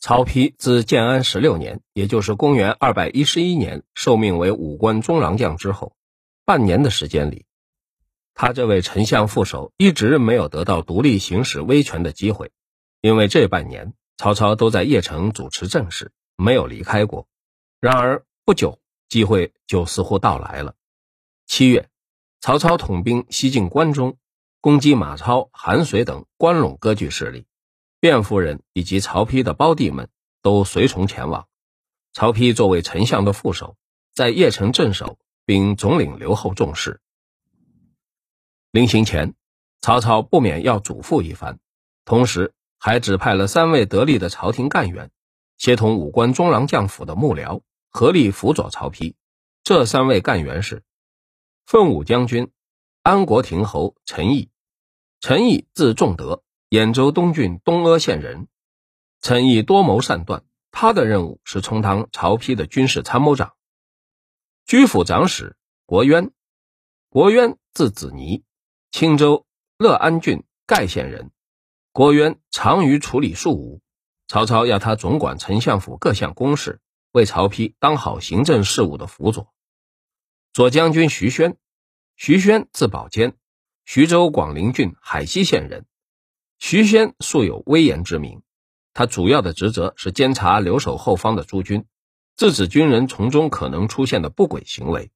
曹丕自建安十六年，也就是公元二百一十一年，受命为武官中郎将之后，半年的时间里，他这位丞相副手一直没有得到独立行使威权的机会，因为这半年曹操都在邺城主持政事，没有离开过。然而不久，机会就似乎到来了。七月，曹操统兵西进关中，攻击马超、韩遂等关陇割据势力。卞夫人以及曹丕的胞弟们都随从前往。曹丕作为丞相的副手，在邺城镇守，并总领刘后重事。临行前，曹操不免要嘱咐一番，同时还指派了三位得力的朝廷干员，协同五官中郎将府的幕僚，合力辅佐曹丕。这三位干员是：奋武将军安国亭侯陈毅。陈毅字仲德。兖州东郡东阿县人，陈毅多谋善断。他的任务是充当曹丕的军事参谋长。居府长史国渊，国渊字子尼，青州乐安郡盖县人。国渊长于处理庶务，曹操要他总管丞相府各项公事，为曹丕当好行政事务的辅佐。左将军徐宣，徐宣字宝坚，徐州广陵郡海西县人。徐宣素有威严之名，他主要的职责是监察留守后方的诸军，制止军人从中可能出现的不轨行为。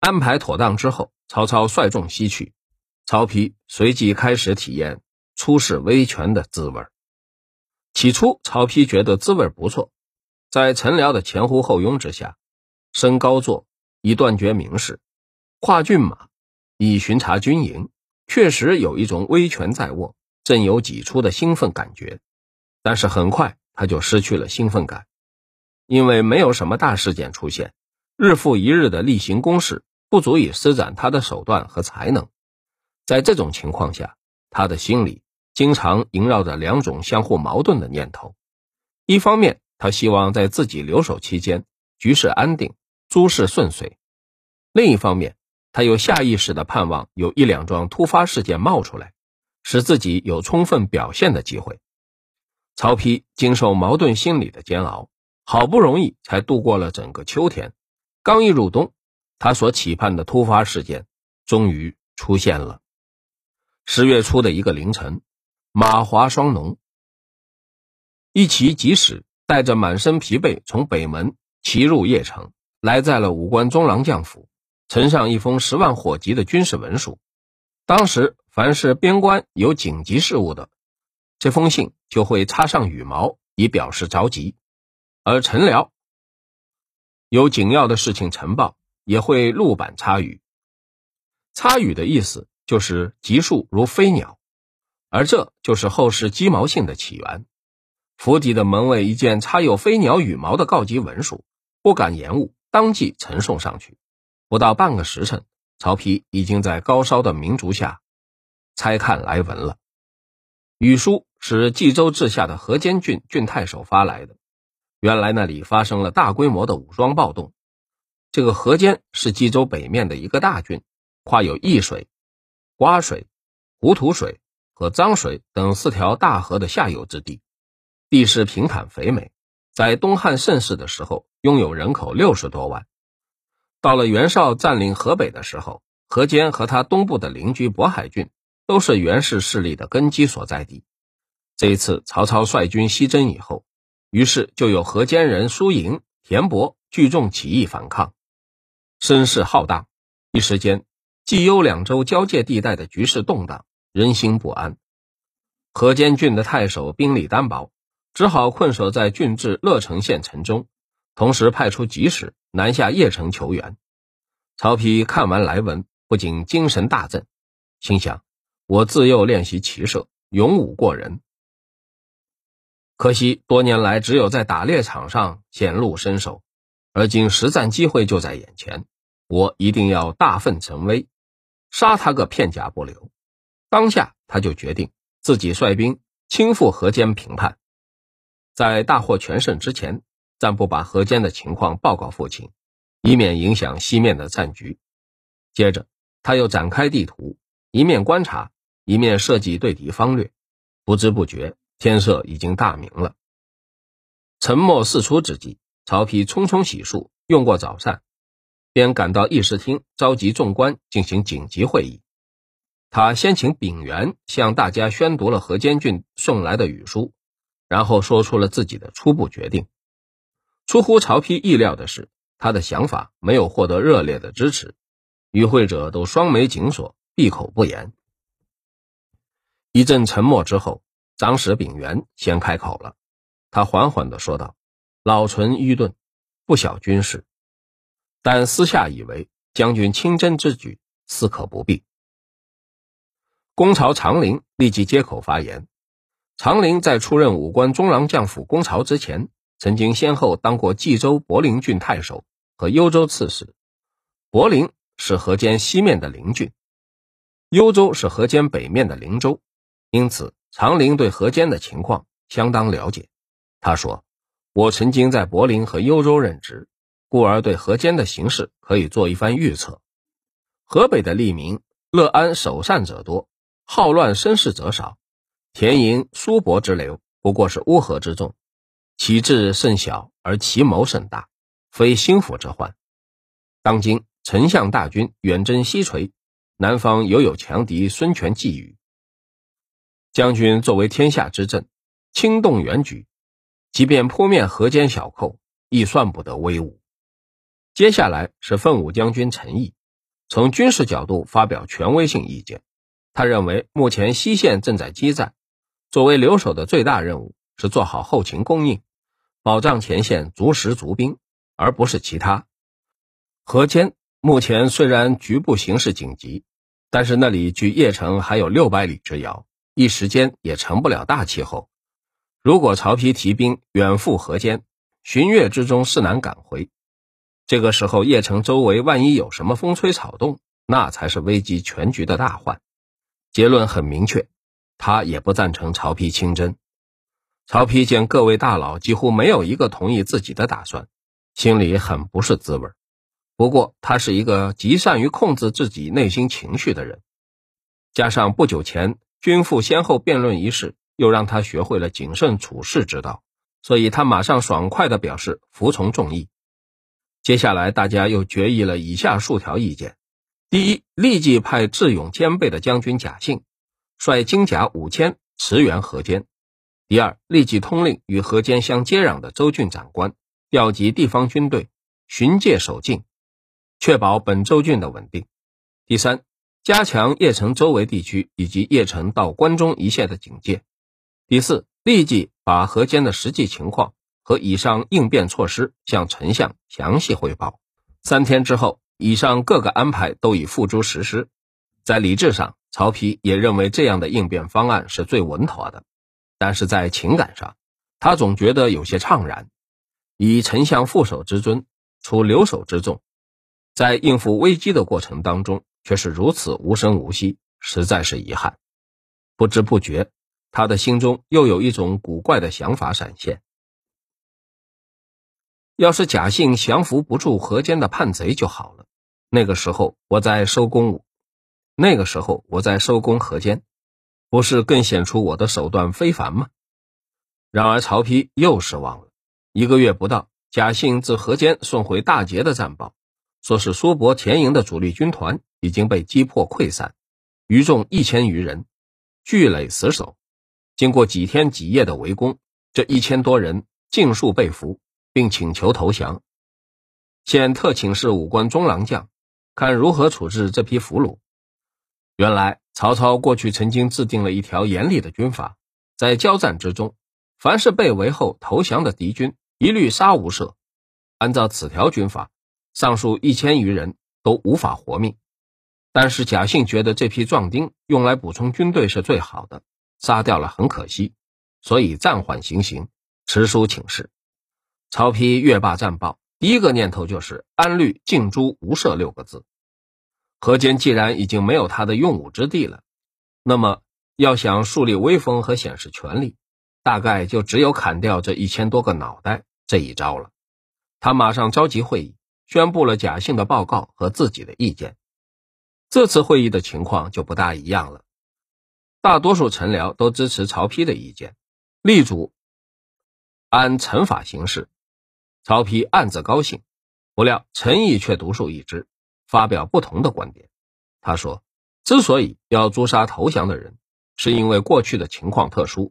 安排妥当之后，曹操率众西去，曹丕随即开始体验出使威权的滋味。起初，曹丕觉得滋味不错，在陈辽的前呼后拥之下，升高座，以断绝名士，跨骏马，以巡查军营。确实有一种威权在握、正有己出的兴奋感觉，但是很快他就失去了兴奋感，因为没有什么大事件出现，日复一日的例行公事不足以施展他的手段和才能。在这种情况下，他的心里经常萦绕着两种相互矛盾的念头：一方面，他希望在自己留守期间局势安定、诸事顺遂；另一方面，他又下意识地盼望有一两桩突发事件冒出来，使自己有充分表现的机会。曹丕经受矛盾心理的煎熬，好不容易才度过了整个秋天。刚一入冬，他所期盼的突发事件终于出现了。十月初的一个凌晨，马华双龙一骑疾使，带着满身疲惫，从北门骑入邺城，来在了武官中郎将府。呈上一封十万火急的军事文书。当时，凡是边关有紧急事务的，这封信就会插上羽毛，以表示着急；而陈辽有紧要的事情呈报，也会陆板插羽。插羽的意思就是急速如飞鸟，而这就是后世鸡毛信的起源。府邸的门卫一见插有飞鸟羽毛的告急文书，不敢延误，当即呈送上去。不到半个时辰，曹丕已经在高烧的明烛下猜看来文了。语书是冀州治下的河间郡郡太守发来的。原来那里发生了大规模的武装暴动。这个河间是冀州北面的一个大郡，跨有易水、洼水、糊涂水和脏水等四条大河的下游之地，地势平坦肥美，在东汉盛世的时候拥有人口六十多万。到了袁绍占领河北的时候，河间和他东部的邻居渤海郡都是袁氏势力的根基所在地。这一次曹操率军西征以后，于是就有河间人苏营、田伯聚众起义反抗，声势浩大。一时间，冀幽两州交界地带的局势动荡，人心不安。河间郡的太守兵力单薄，只好困守在郡治乐城县城中，同时派出急使。南下邺城求援，曹丕看完来文，不仅精神大振，心想：我自幼练习骑射，勇武过人。可惜多年来只有在打猎场上显露身手，而今实战机会就在眼前，我一定要大奋成威，杀他个片甲不留。当下他就决定自己率兵亲赴河间平叛，在大获全胜之前。暂不把河间的情况报告父亲，以免影响西面的战局。接着，他又展开地图，一面观察，一面设计对敌方略。不知不觉，天色已经大明了。沉默四出之际，曹丕匆匆洗漱，用过早膳，便赶到议事厅，召集众官进行紧急会议。他先请秉元向大家宣读了河间郡送来的语书，然后说出了自己的初步决定。出乎曹丕意料的是，他的想法没有获得热烈的支持，与会者都双眉紧锁，闭口不言。一阵沉默之后，长史秉元先开口了。他缓缓地说道：“老臣愚钝，不晓军事，但私下以为将军亲征之举，似可不必。”公曹长陵立即接口发言。长陵在出任武官中郎将府公曹之前，曾经先后当过冀州博陵郡太守和幽州刺史。博陵是河间西面的陵郡，幽州是河间北面的邻州，因此长陵对河间的情况相当了解。他说：“我曾经在柏林和幽州任职，故而对河间的形势可以做一番预测。河北的吏民乐安守善者多，好乱生事者少。田营、苏伯之流不过是乌合之众，其志甚小而其谋甚大，非心腹之患。当今丞相大军远征西陲，南方犹有强敌孙权觊觎。将军作为天下之政，轻动远举。”即便扑灭河间小寇，亦算不得威武。接下来是奋武将军陈毅，从军事角度发表权威性意见。他认为，目前西线正在激战，作为留守的最大任务是做好后勤供应，保障前线足食足兵，而不是其他。河间目前虽然局部形势紧急，但是那里距邺城还有六百里之遥，一时间也成不了大气候。如果曹丕提兵远赴河间，旬月之中势难赶回，这个时候邺城周围万一有什么风吹草动，那才是危及全局的大患。结论很明确，他也不赞成曹丕亲征。曹丕见各位大佬几乎没有一个同意自己的打算，心里很不是滋味。不过他是一个极善于控制自己内心情绪的人，加上不久前君父先后辩论一事。又让他学会了谨慎处事之道，所以他马上爽快地表示服从众议。接下来，大家又决议了以下数条意见：第一，立即派智勇兼备的将军贾信率精甲五千驰援河间；第二，立即通令与河间相接壤的州郡长官调集地方军队巡界守境，确保本州郡的稳定；第三，加强邺城周围地区以及邺城到关中一线的警戒。第四，立即把河间的实际情况和以上应变措施向丞相详细汇报。三天之后，以上各个安排都已付诸实施。在理智上，曹丕也认为这样的应变方案是最稳妥的，但是在情感上，他总觉得有些怅然。以丞相副手之尊，处留守之重，在应付危机的过程当中，却是如此无声无息，实在是遗憾。不知不觉。他的心中又有一种古怪的想法闪现：要是贾信降服不住河间的叛贼就好了。那个时候我在收公武，那个时候我在收工河间，不是更显出我的手段非凡吗？然而曹丕又失望了。一个月不到，贾信自河间送回大捷的战报，说是苏伯田营的主力军团已经被击破溃散，余众一千余人，聚垒死守。经过几天几夜的围攻，这一千多人尽数被俘，并请求投降。现特请示武官中郎将，看如何处置这批俘虏。原来曹操过去曾经制定了一条严厉的军法，在交战之中，凡是被围后投降的敌军，一律杀无赦。按照此条军法，上述一千余人都无法活命。但是贾信觉得这批壮丁用来补充军队是最好的。杀掉了很可惜，所以暂缓行刑，持书请示。曹丕阅罢战报，第一个念头就是“安律尽诛无赦”六个字。河间既然已经没有他的用武之地了，那么要想树立威风和显示权力，大概就只有砍掉这一千多个脑袋这一招了。他马上召集会议，宣布了贾信的报告和自己的意见。这次会议的情况就不大一样了。大多数臣僚都支持曹丕的意见，力主按陈法行事。曹丕暗自高兴，不料陈毅却独树一帜，发表不同的观点。他说：“之所以要诛杀投降的人，是因为过去的情况特殊，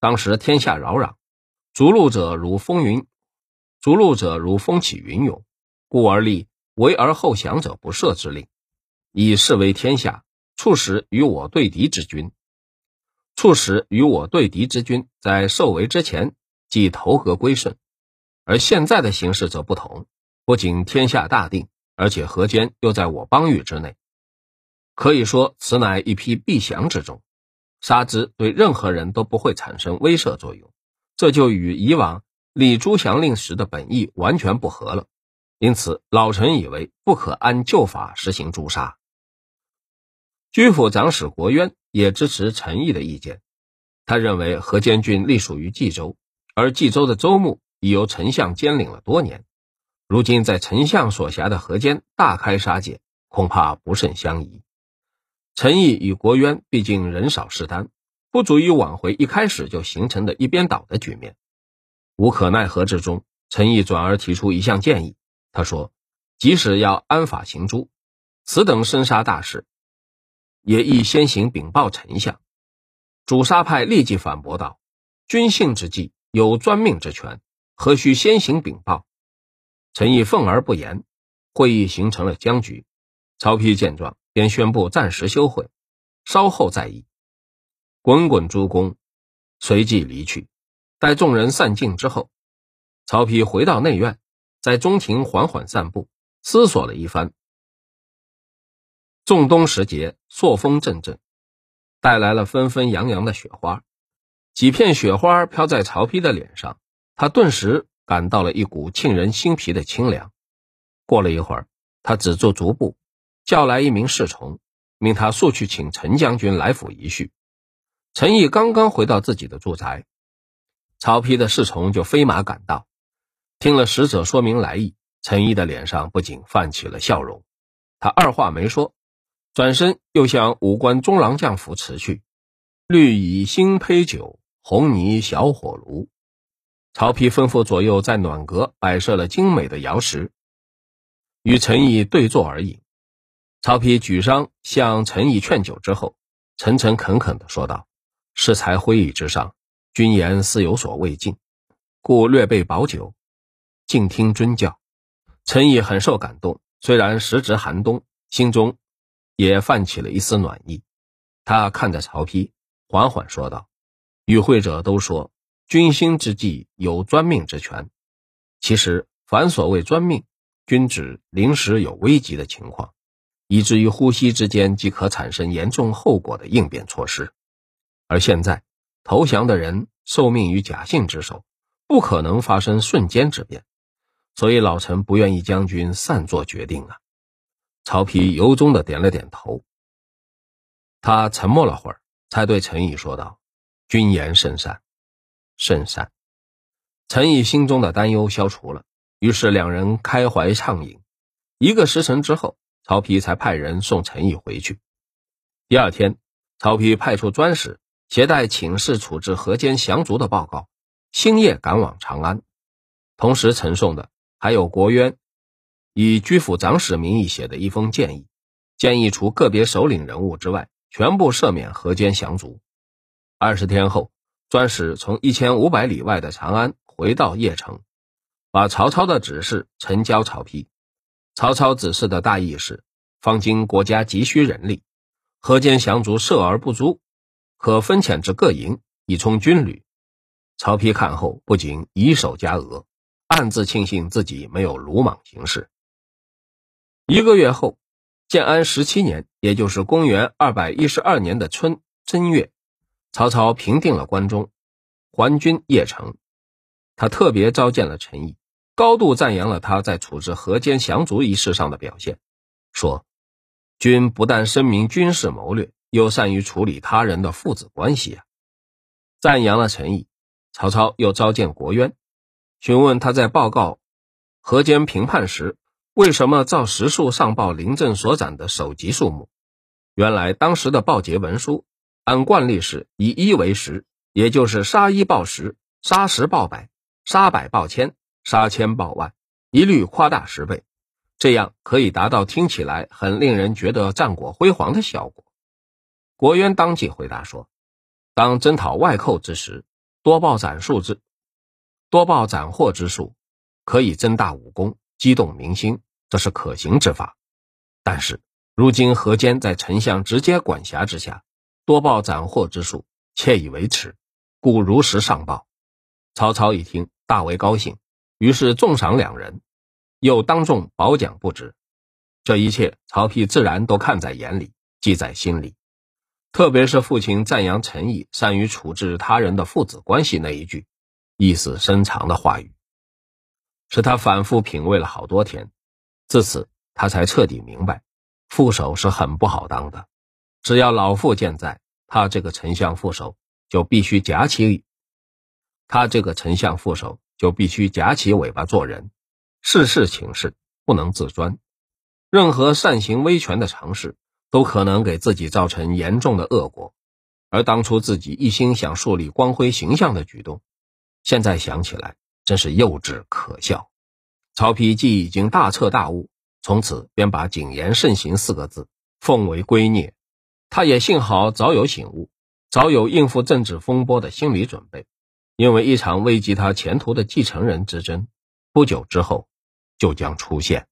当时天下扰攘，逐鹿者如风云，逐鹿者如风起云涌，故而立为而后降者不赦之令，以示为天下，促使与我对敌之君，促使与我对敌之君在受围之前，即投河归顺。”而现在的形势则不同，不仅天下大定，而且河间又在我邦域之内，可以说此乃一批必降之众，杀之对任何人都不会产生威慑作用，这就与以往立朱降令时的本意完全不合了。因此，老臣以为不可按旧法实行诛杀。居府长史国渊也支持陈毅的意见，他认为河间郡隶属于冀州，而冀州的州牧。已由丞相兼领了多年，如今在丞相所辖的河间大开杀戒，恐怕不甚相宜。陈毅与国渊毕竟人少势单，不足以挽回一开始就形成的一边倒的局面。无可奈何之中，陈毅转而提出一项建议。他说：“即使要安法行诛，此等生杀大事，也宜先行禀报丞相。”主杀派立即反驳道：“君幸之计，有专命之权。”何须先行禀报？陈毅愤而不言。会议形成了僵局。曹丕见状，便宣布暂时休会，稍后再议。滚滚诸公随即离去。待众人散尽之后，曹丕回到内院，在中庭缓缓散步，思索了一番。仲冬时节，朔风阵阵，带来了纷纷扬扬的雪花。几片雪花飘在曹丕的脸上。他顿时感到了一股沁人心脾的清凉。过了一会儿，他止住足步，叫来一名侍从，命他速去请陈将军来府一叙。陈毅刚刚回到自己的住宅，曹丕的侍从就飞马赶到。听了使者说明来意，陈毅的脸上不仅泛起了笑容。他二话没说，转身又向武官中郎将府辞去。绿蚁新醅酒，红泥小火炉。曹丕吩咐左右在暖阁摆设了精美的瑶食，与陈毅对坐而饮。曹丕举觞向陈毅劝酒之后，诚诚恳恳地说道：“适才会议之上，君言似有所未尽，故略备薄酒，静听尊教。”陈毅很受感动，虽然时值寒冬，心中也泛起了一丝暖意。他看着曹丕，缓缓说道：“与会者都说。”君心之计有专命之权，其实凡所谓专命，均指临时有危急的情况，以至于呼吸之间即可产生严重后果的应变措施。而现在投降的人受命于贾信之手，不可能发生瞬间之变，所以老臣不愿意将军擅作决定啊。曹丕由衷的点了点头，他沉默了会儿，才对陈毅说道：“君言甚善。”甚善，陈毅心中的担忧消除了，于是两人开怀畅饮。一个时辰之后，曹丕才派人送陈毅回去。第二天，曹丕派出专使，携带请示处置河间降卒的报告，星夜赶往长安。同时呈送的还有国渊以居府长史名义写的一封建议，建议除个别首领人物之外，全部赦免河间降卒。二十天后。专使从一千五百里外的长安回到邺城，把曹操的指示呈交曹丕。曹操指示的大意是：方今国家急需人力，河间降卒赦而不足，可分遣至各营以充军旅。曹丕看后不仅以手加额，暗自庆幸自己没有鲁莽行事。一个月后，建安十七年，也就是公元二百一十二年的春正月。曹操平定了关中，还军邺城。他特别召见了陈毅，高度赞扬了他在处置河间降卒一事上的表现，说：“君不但深明军事谋略，又善于处理他人的父子关系啊！”赞扬了陈毅，曹操又召见国渊，询问他在报告河间平叛时，为什么照实数上报临阵所斩的首级数目。原来当时的报捷文书。按惯例是以一为十，也就是杀一报十，杀十报百，杀百报千，杀千报万，一律夸大十倍，这样可以达到听起来很令人觉得战果辉煌的效果。国渊当即回答说：“当征讨外寇之时，多报斩数之，多报斩获之数，可以增大武功，激动民心，这是可行之法。但是如今河间在丞相直接管辖之下，多报斩获之数，窃以为耻，故如实上报。”曹操一听，大为高兴，于是重赏两人，又当众褒奖不止。这一切，曹丕自然都看在眼里，记在心里。特别是父亲赞扬陈毅善于处置他人的父子关系那一句，意思深长的话语，使他反复品味了好多天。自此，他才彻底明白，副手是很不好当的。只要老父健在，他这个丞相副手就必须夹起，他这个丞相副手就必须夹起尾巴做人，事事请示，不能自专，任何擅行威权的尝试。都可能给自己造成严重的恶果，而当初自己一心想树立光辉形象的举动，现在想起来真是幼稚可笑。曹丕既已经大彻大悟，从此便把“谨言慎行”四个字奉为圭臬。他也幸好早有醒悟，早有应付政治风波的心理准备，因为一场危及他前途的继承人之争，不久之后就将出现。